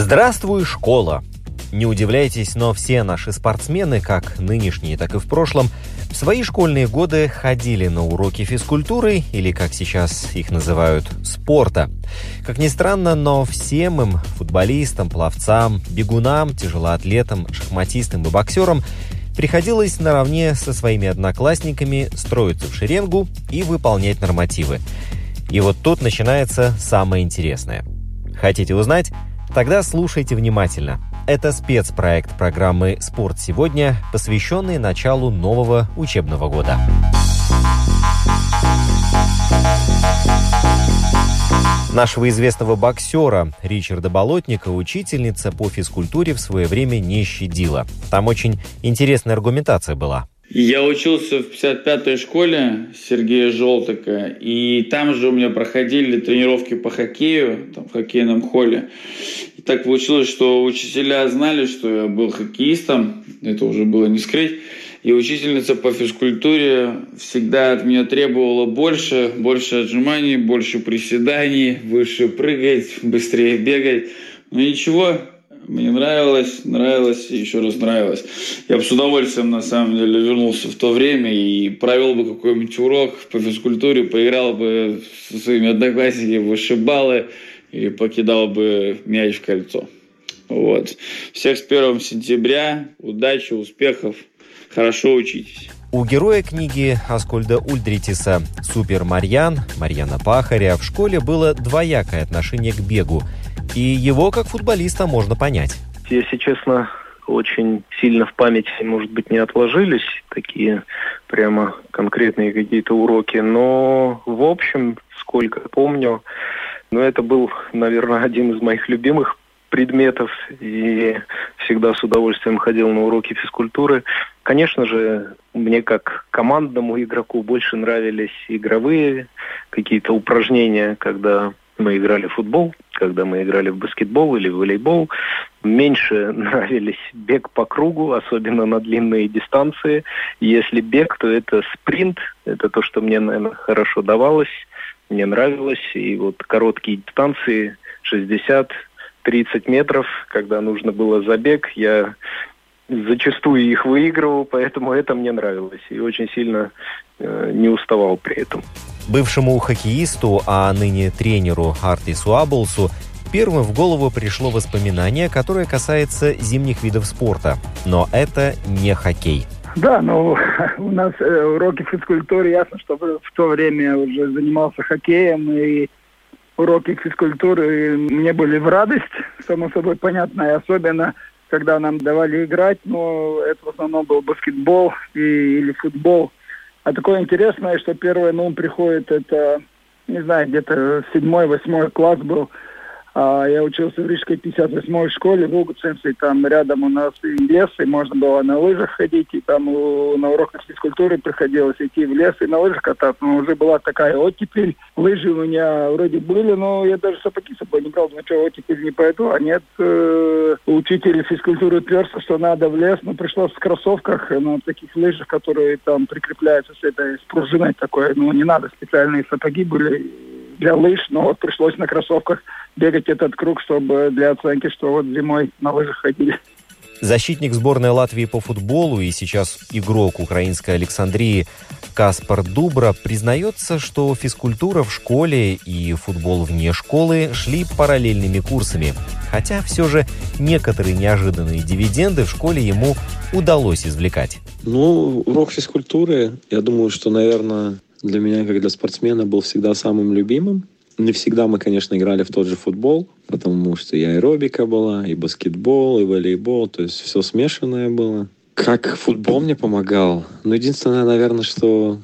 Здравствуй, школа! Не удивляйтесь, но все наши спортсмены, как нынешние, так и в прошлом, в свои школьные годы ходили на уроки физкультуры, или, как сейчас их называют, спорта. Как ни странно, но всем им, футболистам, пловцам, бегунам, тяжелоатлетам, шахматистам и боксерам, приходилось наравне со своими одноклассниками строиться в шеренгу и выполнять нормативы. И вот тут начинается самое интересное. Хотите узнать? Тогда слушайте внимательно. Это спецпроект программы «Спорт сегодня», посвященный началу нового учебного года. Нашего известного боксера Ричарда Болотника учительница по физкультуре в свое время не щадила. Там очень интересная аргументация была. Я учился в 55-й школе Сергея Желтыка, и там же у меня проходили тренировки по хоккею, там, в хоккейном холле. И так получилось, что учителя знали, что я был хоккеистом, это уже было не скрыть. И учительница по физкультуре всегда от меня требовала больше, больше отжиманий, больше приседаний, выше прыгать, быстрее бегать. Но ничего, мне нравилось, нравилось и еще раз нравилось. Я бы с удовольствием, на самом деле, вернулся в то время и провел бы какой-нибудь урок по физкультуре, поиграл бы со своими одноклассниками вышибалы или покидал бы мяч в кольцо. Вот. Всех с 1 сентября. Удачи, успехов. Хорошо учитесь. У героя книги Аскольда Ульдритиса «Супер Марьян» Марьяна Пахаря в школе было двоякое отношение к бегу – и его как футболиста можно понять. Если честно, очень сильно в памяти, может быть, не отложились такие прямо конкретные какие-то уроки, но в общем, сколько помню, ну, это был, наверное, один из моих любимых предметов и всегда с удовольствием ходил на уроки физкультуры. Конечно же, мне как командному игроку больше нравились игровые какие-то упражнения, когда мы играли в футбол, когда мы играли в баскетбол или в волейбол. Меньше нравились бег по кругу, особенно на длинные дистанции. Если бег, то это спринт. Это то, что мне, наверное, хорошо давалось, мне нравилось. И вот короткие дистанции, 60 30 метров, когда нужно было забег, я зачастую их выигрывал, поэтому это мне нравилось. И очень сильно э, не уставал при этом. Бывшему хоккеисту, а ныне тренеру Артису Аблсу первым в голову пришло воспоминание, которое касается зимних видов спорта. Но это не хоккей. Да, ну у нас э, уроки физкультуры, ясно, что в то время уже занимался хоккеем, и уроки физкультуры мне были в радость, само собой понятно, и особенно когда нам давали играть, но это в основном был баскетбол и, или футбол. А такое интересное, что первое на ум приходит, это, не знаю, где-то седьмой, восьмой класс был – я учился в Рижской 58-й школе в Лугуцинце, там рядом у нас и лес, и можно было на лыжах ходить, и там на уроках физкультуры приходилось идти в лес и на лыжах кататься. Но уже была такая оттепель, лыжи у меня вроде были, но я даже сапоги с собой не брал, думаю, что оттепель не пойду. А нет, э, учитель физкультуры твердо, что надо в лес, но пришлось в кроссовках, на таких лыжах, которые там прикрепляются с этой с пружиной такой, ну не надо, специальные сапоги были для лыж, но вот пришлось на кроссовках бегать этот круг, чтобы для оценки, что вот зимой на лыжах ходили. Защитник сборной Латвии по футболу и сейчас игрок украинской Александрии Каспар Дубра признается, что физкультура в школе и футбол вне школы шли параллельными курсами. Хотя все же некоторые неожиданные дивиденды в школе ему удалось извлекать. Ну, урок физкультуры, я думаю, что, наверное, для меня, как для спортсмена, был всегда самым любимым. Не всегда мы, конечно, играли в тот же футбол, потому что и аэробика была, и баскетбол, и волейбол, то есть все смешанное было. Как футбол мне помогал? Ну, единственное, наверное, что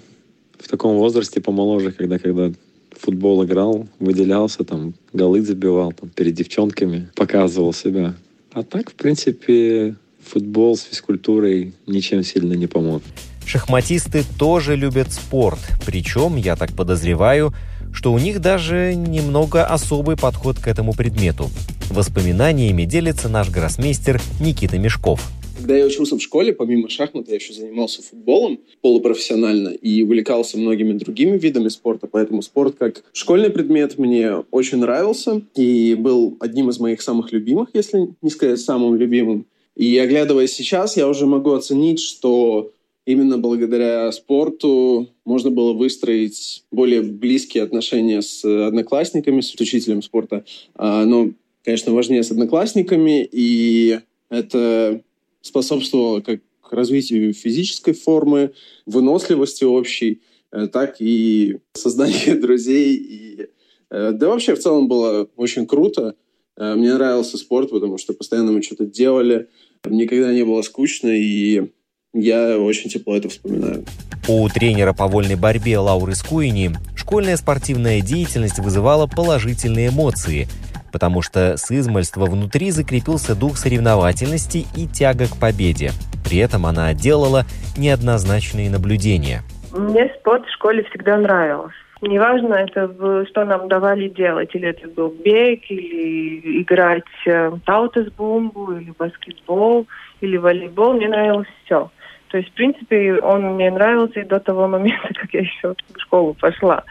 в таком возрасте помоложе, когда, когда футбол играл, выделялся, там, голы забивал, там, перед девчонками, показывал себя. А так, в принципе, футбол с физкультурой ничем сильно не помог. Шахматисты тоже любят спорт, причем, я так подозреваю, что у них даже немного особый подход к этому предмету. Воспоминаниями делится наш гроссмейстер Никита Мешков. Когда я учился в школе, помимо шахмат, я еще занимался футболом полупрофессионально и увлекался многими другими видами спорта, поэтому спорт как школьный предмет мне очень нравился и был одним из моих самых любимых, если не сказать самым любимым. И оглядываясь сейчас, я уже могу оценить, что именно благодаря спорту можно было выстроить более близкие отношения с одноклассниками, с учителем спорта. А, но, конечно, важнее с одноклассниками, и это способствовало как развитию физической формы, выносливости общей, э, так и созданию друзей. И, э, да вообще в целом было очень круто. Э, мне нравился спорт, потому что постоянно мы что-то делали. Никогда не было скучно, и я очень тепло это вспоминаю. У тренера по вольной борьбе Лауры Скуини школьная спортивная деятельность вызывала положительные эмоции, потому что с измальства внутри закрепился дух соревновательности и тяга к победе. При этом она делала неоднозначные наблюдения. Мне спорт в школе всегда нравился. Неважно, это что нам давали делать, или это был бег, или играть э, таутес-бомбу, или баскетбол, или волейбол, мне нравилось все. То есть, в принципе, он мне нравился и до того момента, как я еще в школу пошла.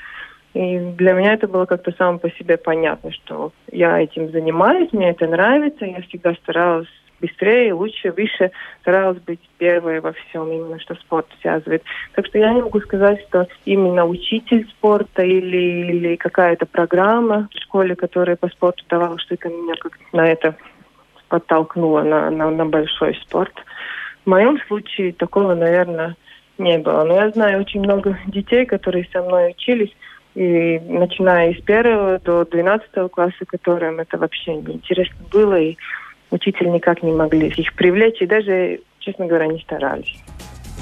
И для меня это было как-то само по себе понятно, что я этим занимаюсь, мне это нравится, я всегда старалась быстрее, лучше, выше, старалась быть первой во всем, именно что спорт связывает. Так что я не могу сказать, что именно учитель спорта или, или какая-то программа в школе, которая по спорту давала, что это меня как на это подтолкнуло на, на, на большой спорт. В моем случае такого, наверное, не было. Но я знаю очень много детей, которые со мной учились, и начиная с первого до двенадцатого класса, которым это вообще не интересно было, и учитель никак не могли их привлечь, и даже, честно говоря, не старались.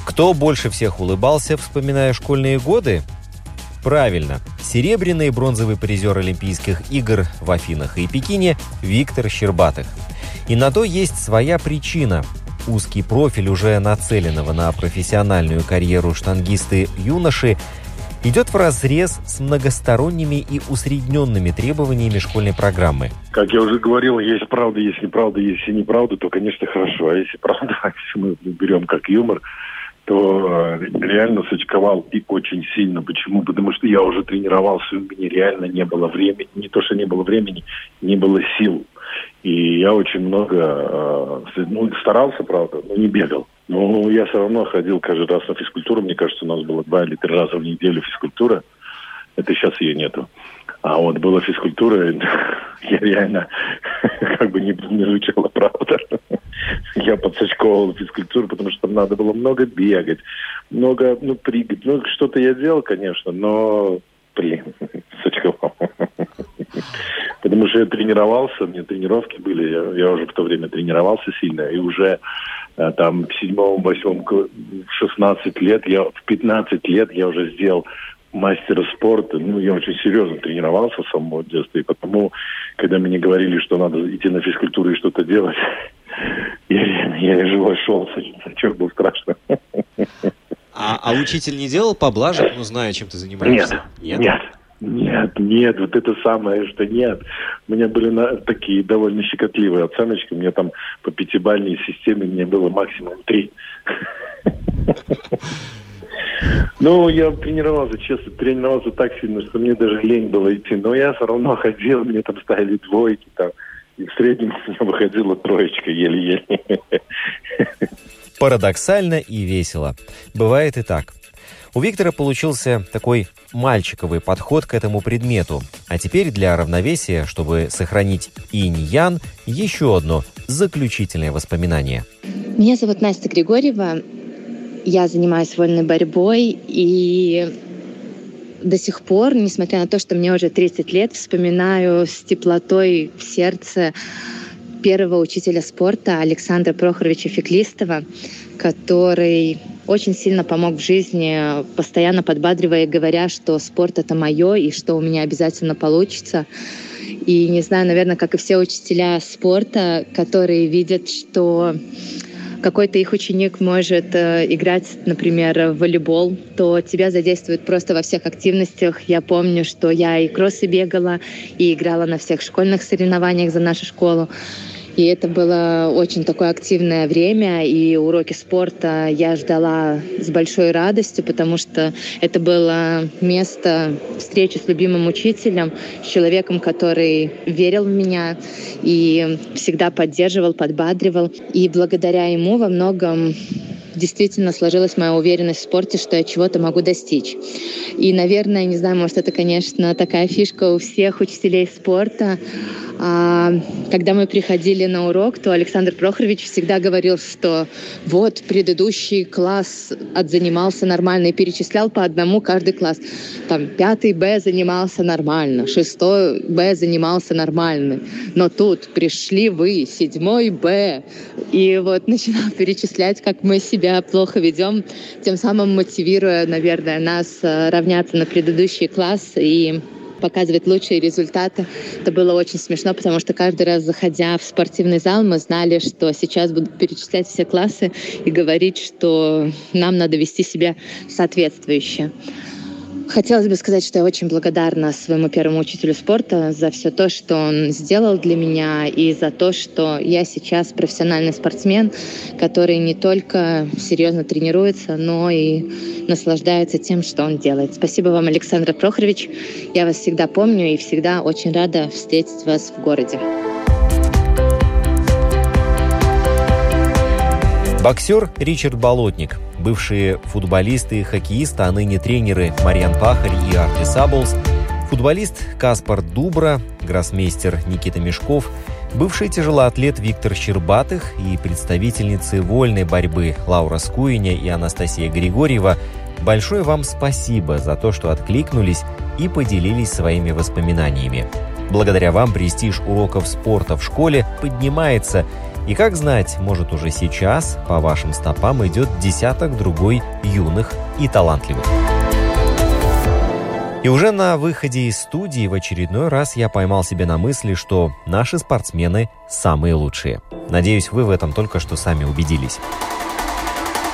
Кто больше всех улыбался, вспоминая школьные годы? Правильно. Серебряный и бронзовый призер Олимпийских игр в Афинах и Пекине Виктор Щербатых. И на то есть своя причина. Узкий профиль уже нацеленного на профессиональную карьеру штангисты-юноши идет в разрез с многосторонними и усредненными требованиями школьной программы. Как я уже говорил, есть правда, есть неправда, если неправда, то, конечно, хорошо. А если правда, мы берем как юмор, то э, реально сочковал и очень сильно. Почему? Потому что я уже тренировался, у меня реально не было времени. Не то, что не было времени, не было сил. И я очень много, э, ну, старался, правда, но не бегал. Но я все равно ходил каждый раз на физкультуру. Мне кажется, у нас было два или три раза в неделю физкультура. Это сейчас ее нету. А вот была физкультура, я реально как бы не, не звучало правда. Я подсачковывал физкультуру, потому что там надо было много бегать, много, ну, прыгать. Ну, что-то я делал, конечно, но, блин, сачковал. Потому что я тренировался, у меня тренировки были, я, я уже в то время тренировался сильно, и уже э, там в седьмом, восьмом, в 16 лет, я в 15 лет я уже сделал мастера спорта. Ну, я очень серьезно тренировался с самого детства, и потому, когда мне говорили, что надо идти на физкультуру и что-то делать, я, я живой шел, сачок был страшно. А, а учитель не делал поблажек, ну, зная, чем ты занимаешься? Нет, нет. нет. Нет, нет, вот это самое, что нет. У меня были на, такие довольно щекотливые оценочки. У меня там по пятибалльной системе мне было максимум три. Ну, я тренировался, честно, тренировался так сильно, что мне даже лень было идти. Но я все равно ходил, мне там ставили двойки там. И в среднем у меня выходила троечка еле-еле. Парадоксально и весело. Бывает и так. У Виктора получился такой мальчиковый подход к этому предмету. А теперь для равновесия, чтобы сохранить инь-ян, еще одно заключительное воспоминание. Меня зовут Настя Григорьева. Я занимаюсь вольной борьбой и до сих пор, несмотря на то, что мне уже 30 лет, вспоминаю с теплотой в сердце первого учителя спорта Александра Прохоровича Феклистова, который очень сильно помог в жизни, постоянно подбадривая говоря, что спорт это мое и что у меня обязательно получится. И не знаю, наверное, как и все учителя спорта, которые видят, что какой-то их ученик может э, играть, например, в волейбол, то тебя задействуют просто во всех активностях. Я помню, что я и кроссы бегала, и играла на всех школьных соревнованиях за нашу школу. И это было очень такое активное время, и уроки спорта я ждала с большой радостью, потому что это было место встречи с любимым учителем, с человеком, который верил в меня и всегда поддерживал, подбадривал. И благодаря ему во многом действительно сложилась моя уверенность в спорте, что я чего-то могу достичь. И, наверное, не знаю, может, это, конечно, такая фишка у всех учителей спорта, а, когда мы приходили на урок, то Александр Прохорович всегда говорил, что вот предыдущий класс отзанимался нормально и перечислял по одному каждый класс. Там пятый Б занимался нормально, шестой Б занимался нормально, но тут пришли вы, седьмой Б, и вот начинал перечислять, как мы себя плохо ведем, тем самым мотивируя, наверное, нас э, равняться на предыдущий класс и показывать лучшие результаты. Это было очень смешно, потому что каждый раз, заходя в спортивный зал, мы знали, что сейчас будут перечислять все классы и говорить, что нам надо вести себя соответствующе. Хотелось бы сказать, что я очень благодарна своему первому учителю спорта за все то, что он сделал для меня, и за то, что я сейчас профессиональный спортсмен, который не только серьезно тренируется, но и наслаждается тем, что он делает. Спасибо вам, Александр Прохорович. Я вас всегда помню и всегда очень рада встретить вас в городе. Боксер Ричард Болотник, бывшие футболисты хоккеисты, а ныне тренеры Марьян Пахарь и Арти Саблс, футболист Каспар Дубра, гроссмейстер Никита Мешков, бывший тяжелоатлет Виктор Щербатых и представительницы вольной борьбы Лаура Скуиня и Анастасия Григорьева, большое вам спасибо за то, что откликнулись и поделились своими воспоминаниями. Благодаря вам престиж уроков спорта в школе поднимается – и как знать, может уже сейчас по вашим стопам идет десяток другой юных и талантливых. И уже на выходе из студии в очередной раз я поймал себя на мысли, что наши спортсмены самые лучшие. Надеюсь, вы в этом только что сами убедились.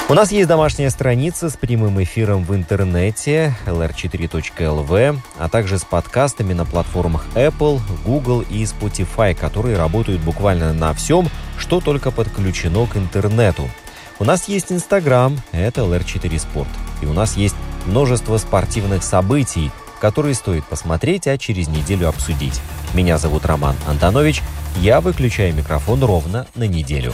У нас есть домашняя страница с прямым эфиром в интернете lr4.lv, а также с подкастами на платформах Apple, Google и Spotify, которые работают буквально на всем, что только подключено к интернету. У нас есть Инстаграм, это LR4 Спорт. И у нас есть множество спортивных событий, которые стоит посмотреть, а через неделю обсудить. Меня зовут Роман Антонович. Я выключаю микрофон ровно на неделю.